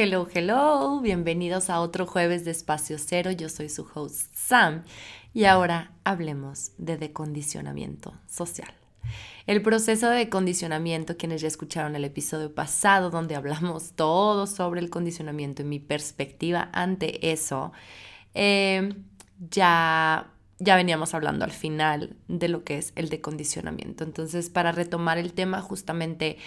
Hello, hello, bienvenidos a otro jueves de Espacio Cero. Yo soy su host Sam y ahora hablemos de decondicionamiento social. El proceso de condicionamiento, quienes ya escucharon el episodio pasado donde hablamos todo sobre el condicionamiento y mi perspectiva ante eso, eh, ya, ya veníamos hablando al final de lo que es el decondicionamiento. Entonces, para retomar el tema, justamente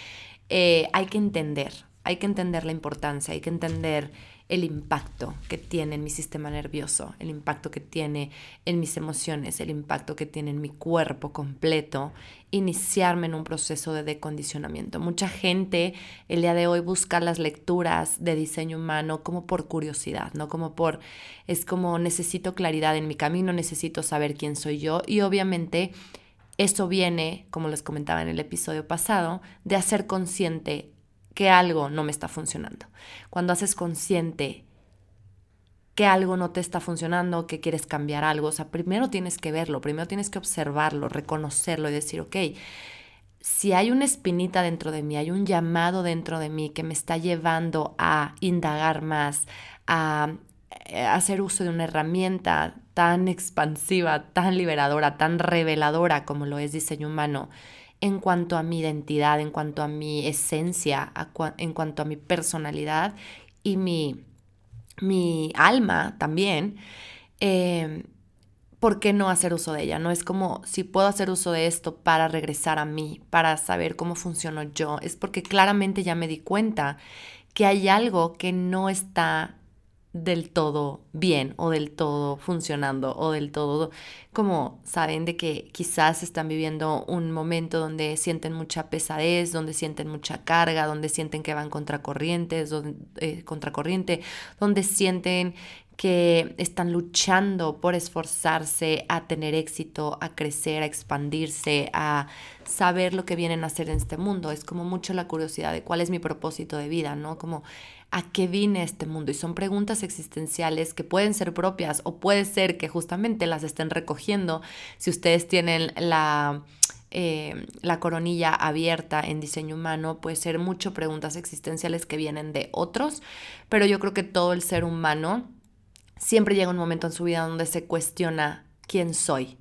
eh, hay que entender hay que entender la importancia, hay que entender el impacto que tiene en mi sistema nervioso, el impacto que tiene en mis emociones, el impacto que tiene en mi cuerpo completo, iniciarme en un proceso de decondicionamiento. Mucha gente el día de hoy busca las lecturas de diseño humano como por curiosidad, no como por, es como necesito claridad en mi camino, necesito saber quién soy yo y obviamente eso viene, como les comentaba en el episodio pasado, de hacer consciente que algo no me está funcionando. Cuando haces consciente que algo no te está funcionando, que quieres cambiar algo, o sea, primero tienes que verlo, primero tienes que observarlo, reconocerlo y decir, ok, si hay una espinita dentro de mí, hay un llamado dentro de mí que me está llevando a indagar más, a eh, hacer uso de una herramienta tan expansiva, tan liberadora, tan reveladora como lo es diseño humano, en cuanto a mi identidad, en cuanto a mi esencia, en cuanto a mi personalidad y mi, mi alma también, eh, ¿por qué no hacer uso de ella? No es como si puedo hacer uso de esto para regresar a mí, para saber cómo funciono yo, es porque claramente ya me di cuenta que hay algo que no está del todo bien o del todo funcionando o del todo como saben de que quizás están viviendo un momento donde sienten mucha pesadez, donde sienten mucha carga, donde sienten que van contracorrientes, donde, eh, contracorriente, donde sienten que están luchando por esforzarse a tener éxito, a crecer, a expandirse, a saber lo que vienen a hacer en este mundo. Es como mucho la curiosidad de cuál es mi propósito de vida, ¿no? Como a qué vine este mundo. Y son preguntas existenciales que pueden ser propias o puede ser que justamente las estén recogiendo si ustedes tienen la... Eh, la coronilla abierta en diseño humano, puede ser mucho preguntas existenciales que vienen de otros, pero yo creo que todo el ser humano siempre llega un momento en su vida donde se cuestiona quién soy,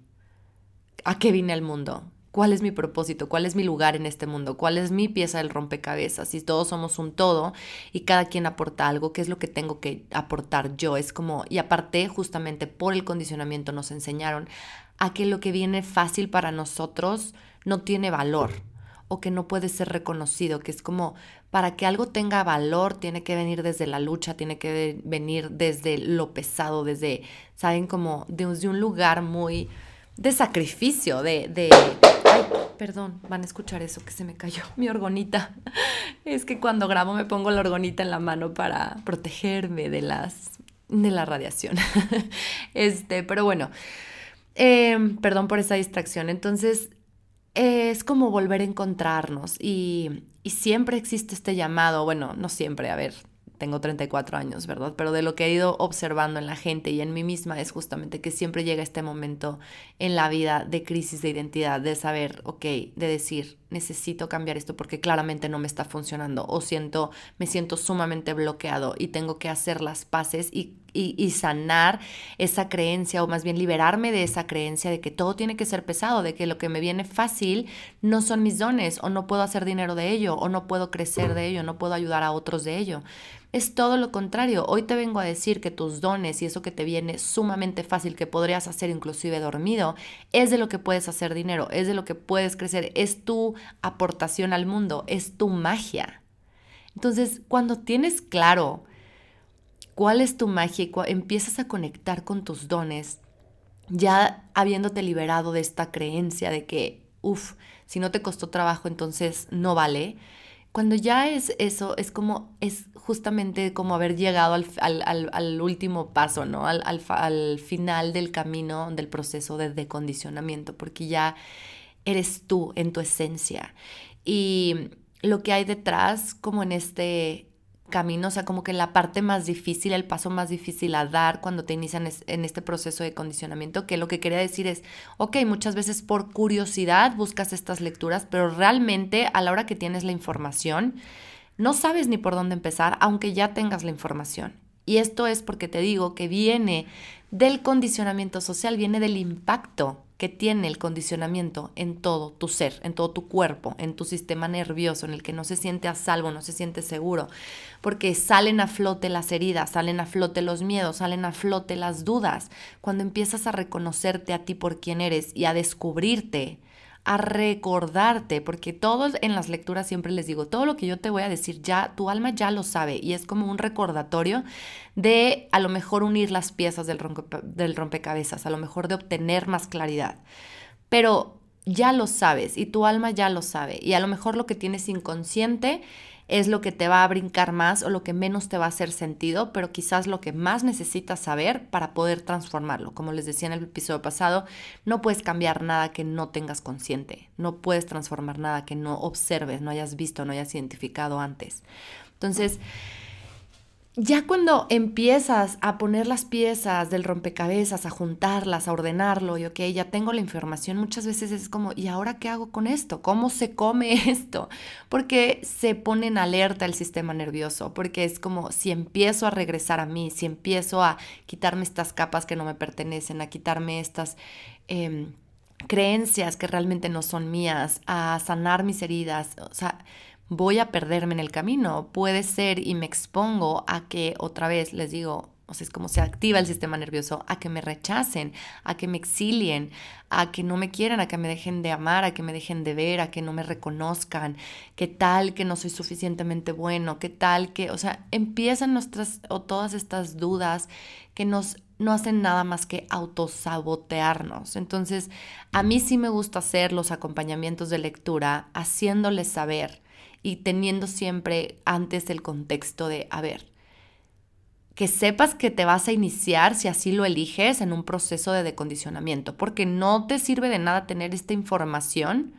a qué vine al mundo, cuál es mi propósito, cuál es mi lugar en este mundo, cuál es mi pieza del rompecabezas. Si todos somos un todo y cada quien aporta algo, ¿qué es lo que tengo que aportar yo? Es como, y aparte, justamente por el condicionamiento nos enseñaron a que lo que viene fácil para nosotros no tiene valor o que no puede ser reconocido, que es como para que algo tenga valor tiene que venir desde la lucha, tiene que venir desde lo pesado, desde, saben, como desde un lugar muy de sacrificio, de, de, perdón, van a escuchar eso que se me cayó, mi orgonita. Es que cuando grabo me pongo la orgonita en la mano para protegerme de las, de la radiación. Este, pero bueno, em, perdón por esa distracción. Entonces, es como volver a encontrarnos y, y, siempre existe este llamado, bueno, no siempre, a ver, tengo 34 años, ¿verdad? Pero de lo que he ido observando en la gente y en mí misma es justamente que siempre llega este momento en la vida de crisis de identidad, de saber, ok, de decir, necesito cambiar esto porque claramente no me está funcionando o siento, me siento sumamente bloqueado y tengo que hacer las paces y, y, sanar esa creencia o más bien liberarme de esa creencia de que todo tiene que ser pesado, de que lo que me viene fácil no son mis dones o no puedo hacer dinero de ello o no puedo crecer de ello, no puedo ayudar a otros de ello. Es todo lo contrario. Hoy te vengo a decir que tus dones y eso que te viene sumamente fácil, que podrías hacer inclusive dormido, es de lo que puedes hacer dinero, es de lo que puedes crecer, es tu aportación al mundo, es tu magia. Entonces, cuando tienes claro cuál es tu magia y empiezas a conectar con tus dones, ya habiéndote liberado de esta creencia de que, uff, si no te costó trabajo, entonces no vale. Cuando ya es eso, es como, es justamente como haber llegado al, último paso, ¿no? Al, al final del camino del proceso de decondicionamiento, porque ya eres tú en tu esencia. Y lo que hay detrás, como en este camino, o sea, como que la parte más difícil, el paso más difícil a dar cuando te inician en este proceso de condicionamiento, que lo que quería decir es, ok, muchas veces por curiosidad buscas estas lecturas, pero realmente a la hora que tienes la información, no sabes ni por dónde empezar, aunque ya tengas la información. Y esto es porque te digo que viene del condicionamiento social, viene del impacto que tiene el condicionamiento en todo tu ser, en todo tu cuerpo, en tu sistema nervioso, en el que no se siente a salvo, no se siente seguro, porque salen a flote las heridas, salen a flote los miedos, salen a flote las dudas. Cuando empiezas a reconocerte a ti por quién eres y a descubrirte, a recordarte, porque todos en las lecturas siempre les digo, todo lo que yo te voy a decir ya, tu alma ya lo sabe y es como un recordatorio de a lo mejor unir las piezas del, del rompecabezas, a lo mejor de obtener más claridad. Pero ya lo sabes y tu alma ya lo sabe y a lo mejor lo que tienes inconsciente es lo que te va a brincar más o lo que menos te va a hacer sentido, pero quizás lo que más necesitas saber para poder transformarlo. Como les decía en el episodio pasado, no puedes cambiar nada que no tengas consciente, no puedes transformar nada que no observes, no hayas visto, no hayas identificado antes. Entonces, ya cuando empiezas a poner las piezas del rompecabezas, a juntarlas, a ordenarlo, y ok, ya tengo la información, muchas veces es como, ¿y ahora qué hago con esto? ¿Cómo se come esto? Porque se pone en alerta el sistema nervioso, porque es como si empiezo a regresar a mí, si empiezo a quitarme estas capas que no me pertenecen, a quitarme estas... Em, creencias que realmente no son mías, a sanar mis heridas, o sea, voy a perderme en el camino. Puede ser y me expongo a que otra vez les digo, o sea, es como se activa el sistema nervioso, a que me rechacen, a que me exilien, a que no me quieran, a que me dejen de amar, a que me dejen de ver, a que no me reconozcan, qué tal que no soy suficientemente bueno, qué tal que, o sea, empiezan nuestras o todas estas dudas que nos no hacen nada más que autosabotearnos. Entonces, a mí sí me gusta hacer los acompañamientos de lectura haciéndoles saber y teniendo siempre antes el contexto de, a ver, que sepas que te vas a iniciar, si así lo eliges, en un proceso de decondicionamiento, porque no te sirve de nada tener esta información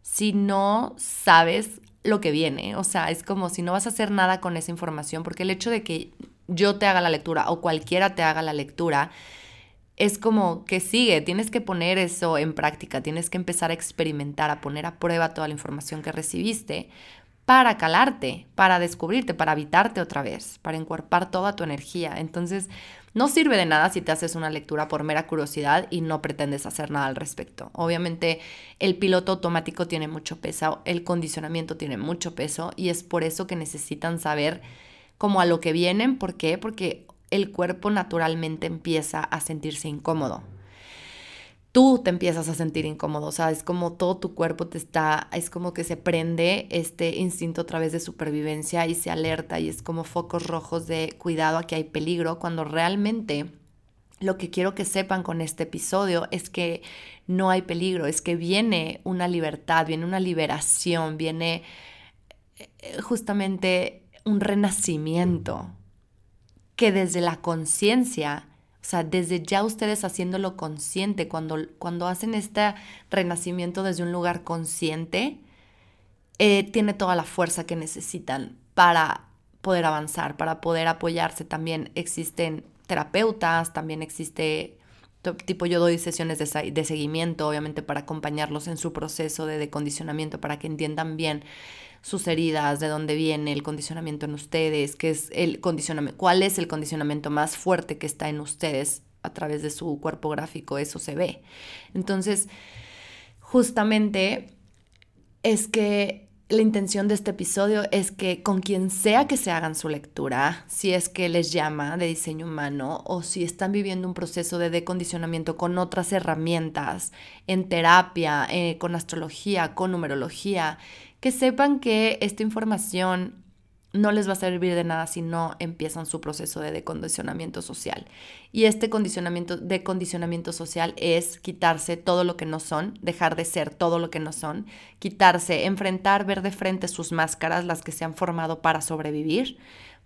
si no sabes lo que viene. O sea, es como si no vas a hacer nada con esa información, porque el hecho de que yo te haga la lectura o cualquiera te haga la lectura, es como que sigue, tienes que poner eso en práctica, tienes que empezar a experimentar, a poner a prueba toda la información que recibiste, para calarte, para descubrirte, para habitarte otra vez, para encuerpar toda tu energía. Entonces, no sirve de nada si te haces una lectura por mera curiosidad y no pretendes hacer nada al respecto. Obviamente, el piloto automático tiene mucho peso, el condicionamiento tiene mucho peso y es por eso que necesitan saber cómo a lo que vienen. ¿Por qué? Porque el cuerpo naturalmente empieza a sentirse incómodo tú te empiezas a sentir incómodo, o sea, es como todo tu cuerpo te está, es como que se prende este instinto a través de supervivencia y se alerta y es como focos rojos de cuidado, aquí hay peligro, cuando realmente lo que quiero que sepan con este episodio es que no hay peligro, es que viene una libertad, viene una liberación, viene eh, justamente un renacimiento que desde la conciencia o sea, desde ya ustedes haciéndolo consciente, cuando, cuando hacen este renacimiento desde un lugar consciente, eh, tiene toda la fuerza que necesitan para poder avanzar, para poder apoyarse. También existen terapeutas, también existe, tipo yo doy sesiones de, de seguimiento, obviamente para acompañarlos en su proceso de decondicionamiento, para que entiendan bien sus heridas, de dónde viene el condicionamiento en ustedes, qué es el condicionamiento, cuál es el condicionamiento más fuerte que está en ustedes a través de su cuerpo gráfico, eso se ve. Entonces, justamente es que la intención de este episodio es que con quien sea que se hagan su lectura, si es que les llama de diseño humano o si están viviendo un proceso de decondicionamiento con otras herramientas, en terapia, eh, con astrología, con numerología, que sepan que esta información no les va a servir de nada si no empiezan su proceso de decondicionamiento social. Y este condicionamiento, decondicionamiento social es quitarse todo lo que no son, dejar de ser todo lo que no son, quitarse, enfrentar, ver de frente sus máscaras, las que se han formado para sobrevivir,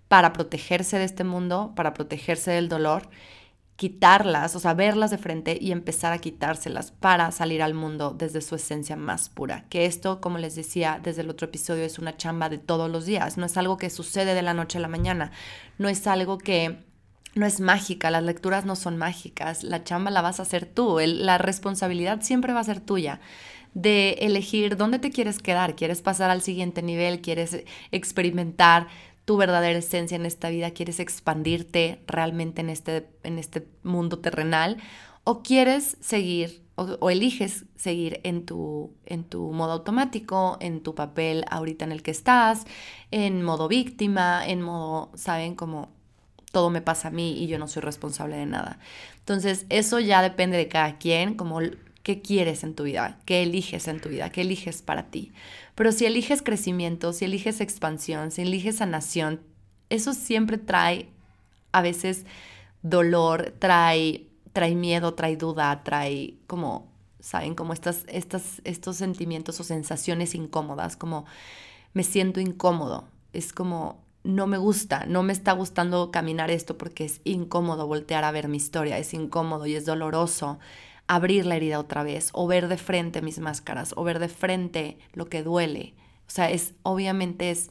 para protegerse de este mundo, para protegerse del dolor quitarlas, o sea, verlas de frente y empezar a quitárselas para salir al mundo desde su esencia más pura. Que esto, como les decía desde el otro episodio, es una chamba de todos los días, no es algo que sucede de la noche a la mañana, no es algo que no es mágica, las lecturas no son mágicas, la chamba la vas a hacer tú, la responsabilidad siempre va a ser tuya de elegir dónde te quieres quedar, quieres pasar al siguiente nivel, quieres experimentar tu verdadera esencia en esta vida, quieres expandirte realmente en este, en este mundo terrenal o quieres seguir o, eliges seguir en tu, en tu modo automático, en tu papel ahorita en el que estás, en modo víctima, en modo, ¿saben? Como todo me pasa a mí y yo no soy responsable de nada. Entonces, eso ya depende de cada quien, como qué quieres en tu vida, qué eliges en tu vida, qué eliges para ti. Pero si eliges crecimiento, si eliges expansión, si eliges sanación, eso siempre trae a veces dolor, trae, trae miedo, trae duda, trae como, ¿saben? Como estas, estas, estos sentimientos o sensaciones incómodas, como me siento incómodo, es como no me gusta, no me está gustando caminar esto porque es incómodo voltear a ver mi historia, es incómodo y es doloroso abrir la herida otra vez o ver de frente mis máscaras o ver de frente lo que duele. O sea, es obviamente es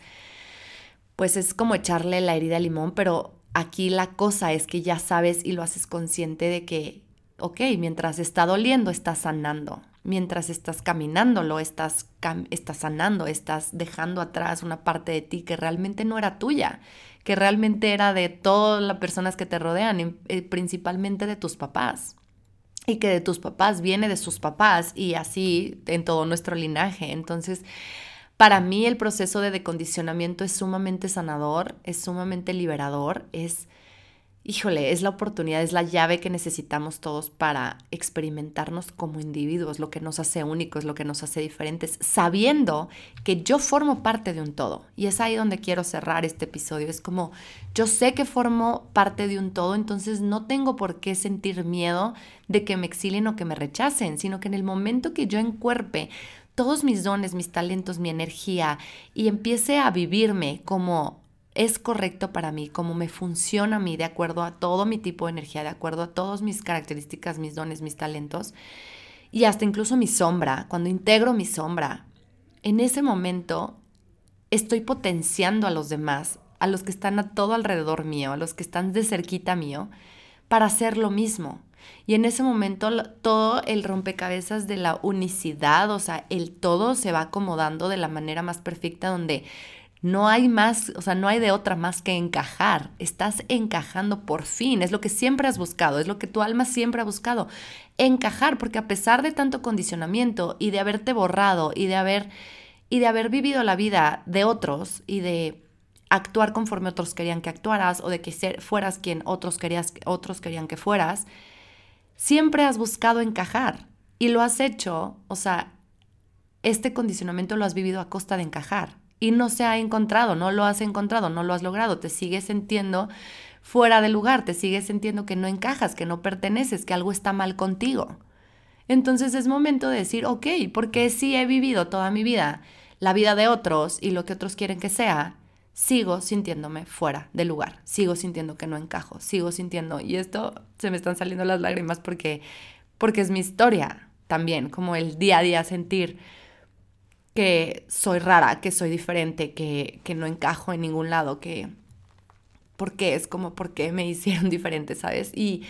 pues es como echarle la herida al limón, pero aquí la cosa es que ya sabes y lo haces consciente de que, ok, mientras está doliendo, estás sanando. Mientras estás caminando, lo estás, estás sanando, estás dejando atrás una parte de ti que realmente no era tuya, que realmente era de todas las personas que te rodean, eh, principalmente de tus papás y que de tus papás viene de sus papás y así en todo nuestro linaje. Entonces, para mí el proceso de decondicionamiento es sumamente sanador, es sumamente liberador, es híjole, es la oportunidad, es la llave que necesitamos todos para experimentarnos como individuos, lo que nos hace únicos, lo que nos hace diferentes, sabiendo que yo formo parte de un todo. Y es ahí donde quiero cerrar este episodio. Es como, yo sé que formo parte de un todo, entonces no tengo por qué sentir miedo de que me exilien o que me rechacen, sino que en el momento que yo encuerpe todos mis dones, mis talentos, mi energía y empiece a vivirme como es correcto para mí, cómo me funciona a mí, de acuerdo a todo mi tipo de energía, de acuerdo a todas mis características, mis dones, mis talentos, y hasta incluso mi sombra, cuando integro mi sombra, en ese momento estoy potenciando a los demás, a los que están a todo alrededor mío, a los que están de cerquita mío, para hacer lo mismo. Y en ese momento todo el rompecabezas de la unicidad, o sea, el todo se va acomodando de la manera más perfecta donde no hay más, o sea, no hay de otra más que encajar. Estás encajando por fin. Es lo que siempre has buscado, es lo que tu alma siempre ha buscado. Encajar, porque a pesar de tanto condicionamiento y de haberte borrado y de haber, y de haber vivido la vida de otros y de actuar conforme otros querían que actuaras o de que fueras quien otros, querías, otros querían que fueras, siempre has buscado encajar y lo has hecho, o sea, este condicionamiento lo has vivido a costa de encajar y no se ha encontrado, no lo has encontrado, no lo has logrado, te sigues sintiendo fuera de lugar, te sigues sintiendo que no encajas, que no perteneces, que algo está mal contigo. Entonces es momento de decir, ok, porque si he vivido toda mi vida la vida de otros y lo que otros quieren que sea, sigo sintiéndome fuera de lugar, sigo sintiendo que no encajo, sigo sintiendo, y esto se me están saliendo las lágrimas porque, porque es mi historia también, como el día a día sentir que soy rara, que soy diferente, que, que no encajo en ningún lado, que... porque es como, ¿por qué me hicieron diferente, sabes? Y,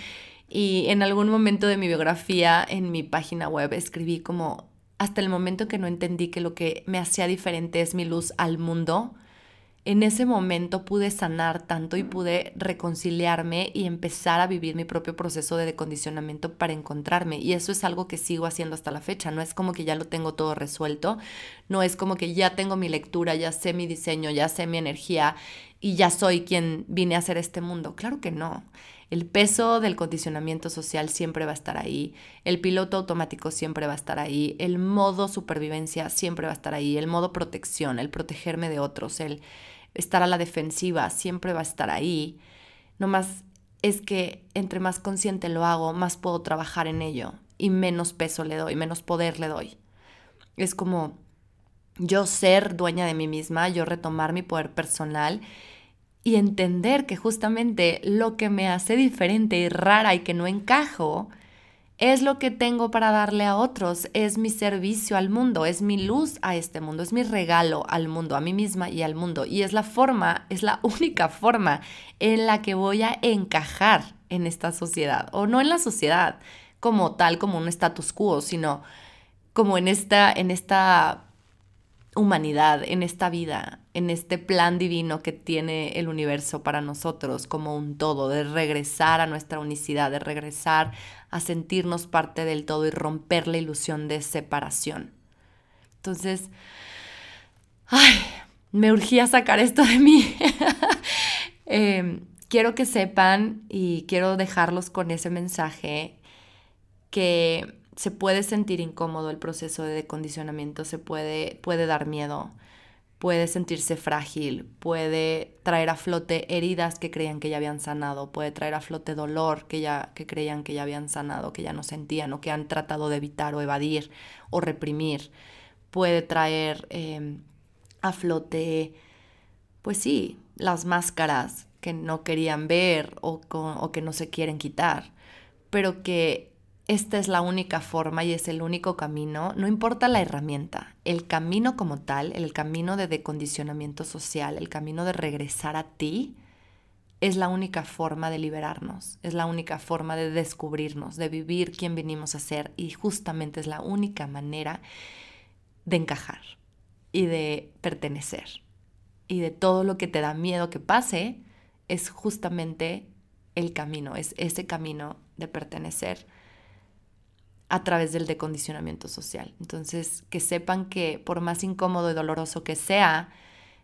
y en algún momento de mi biografía, en mi página web, escribí como, hasta el momento que no entendí que lo que me hacía diferente es mi luz al mundo, en ese momento pude sanar tanto y pude reconciliarme y empezar a vivir mi propio proceso de decondicionamiento para encontrarme. Y eso es algo que sigo haciendo hasta la fecha. No es como que ya lo tengo todo resuelto, no es como que ya tengo mi lectura, ya sé mi diseño, ya sé mi energía y ya soy quien vine a hacer este mundo. Claro que no. El peso del condicionamiento social siempre va a estar ahí, el piloto automático siempre va a estar ahí, el modo supervivencia siempre va a estar ahí, el modo protección, el protegerme de otros, el estar a la defensiva, siempre va a estar ahí. más es que entre más consciente lo hago, más puedo trabajar en ello y menos peso le doy, menos poder le doy. Es como yo ser dueña de mí misma, yo retomar mi poder personal y entender que justamente lo que me hace diferente y rara y que no encajo es lo que tengo para darle a otros, es mi servicio al mundo, es mi luz a este mundo, es mi regalo al mundo, a mí misma y al mundo. Y es la forma, es la única forma en la que voy a encajar en esta sociedad, o no en la sociedad como tal, como un status quo, sino como en esta, en esta humanidad, en esta vida, en este plan divino que tiene el universo para nosotros como un todo, de regresar a nuestra unicidad, de regresar a sentirnos parte del todo y romper la ilusión de separación. Entonces, ay, me urgía sacar esto de mí. Em, quiero que sepan y quiero dejarlos con ese mensaje que se puede sentir incómodo el proceso de decondicionamiento, se puede, puede dar miedo, puede sentirse frágil, puede traer a flote heridas que creían que ya habían sanado, puede traer a flote dolor que ya que creían que ya habían sanado, que ya no sentían o que han tratado de evitar o evadir o reprimir, puede traer em, a flote, pues sí, las máscaras que no querían ver o, o que no se quieren quitar, pero que esta es la única forma y es el único camino, no importa la herramienta, el camino como tal, el camino de decondicionamiento social, el camino de regresar a ti, es la única forma de liberarnos, es la única forma de descubrirnos, de vivir quien vinimos a ser y justamente es la única manera de encajar y de pertenecer. Y de todo lo que te da miedo que pase, es justamente el camino, es ese camino de pertenecer a través del decondicionamiento social. Entonces, que sepan que por más incómodo y doloroso que sea,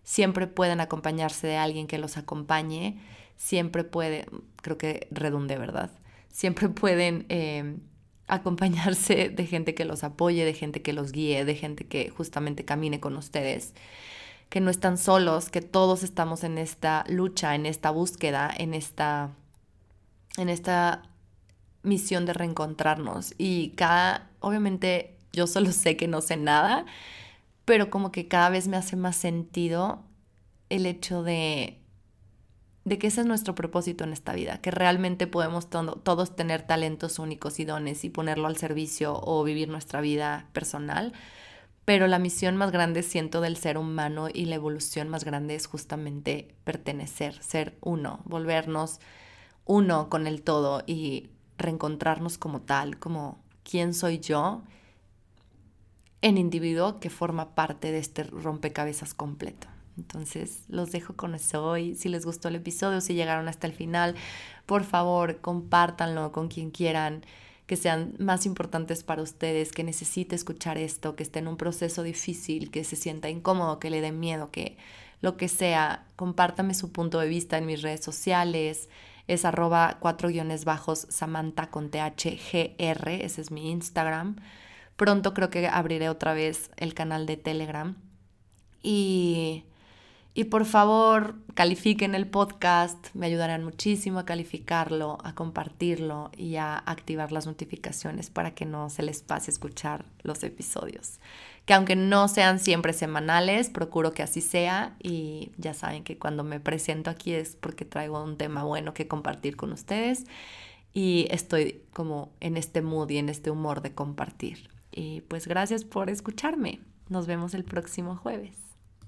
siempre pueden acompañarse de alguien que los acompañe, siempre puede, creo que redunde, ¿verdad? Siempre pueden em, acompañarse de gente que los apoye, de gente que los guíe, de gente que justamente camine con ustedes, que no están solos, que todos estamos en esta lucha, en esta búsqueda, en esta, en esta misión de reencontrarnos. Y cada, obviamente yo solo sé que no sé nada, pero como que cada vez me hace más sentido el hecho de, de que ese es nuestro propósito en esta vida, que realmente podemos todos tener talentos únicos y dones y ponerlo al servicio o vivir nuestra vida personal, pero la misión más grande siento del ser humano y la evolución más grande es justamente pertenecer, ser uno, volvernos uno con el todo y reencontrarnos como tal, como quién soy yo en individuo que forma parte de este rompecabezas completo. Entonces los dejo con eso hoy. Si les gustó el episodio, si llegaron hasta el final, por favor compártanlo con quien quieran que sean más importantes para ustedes, que necesite escuchar esto, que esté en un proceso difícil, que se sienta incómodo, que le dé miedo, que lo que sea, compártame su punto de vista en mis redes sociales, es arroba cuatro guiones bajos Samantha con THGR, ese es mi Instagram. Pronto creo que abriré otra vez el canal de Telegram. Y, y por favor, califiquen el podcast, me ayudarán muchísimo a calificarlo, a compartirlo y a activar las notificaciones para que no se les pase escuchar los episodios que aunque no sean siempre semanales, procuro que así sea y ya saben que cuando me presento aquí es porque traigo un tema bueno que compartir con ustedes y estoy como en este mood y en este humor de compartir. Y pues gracias por escucharme. Nos vemos el próximo jueves.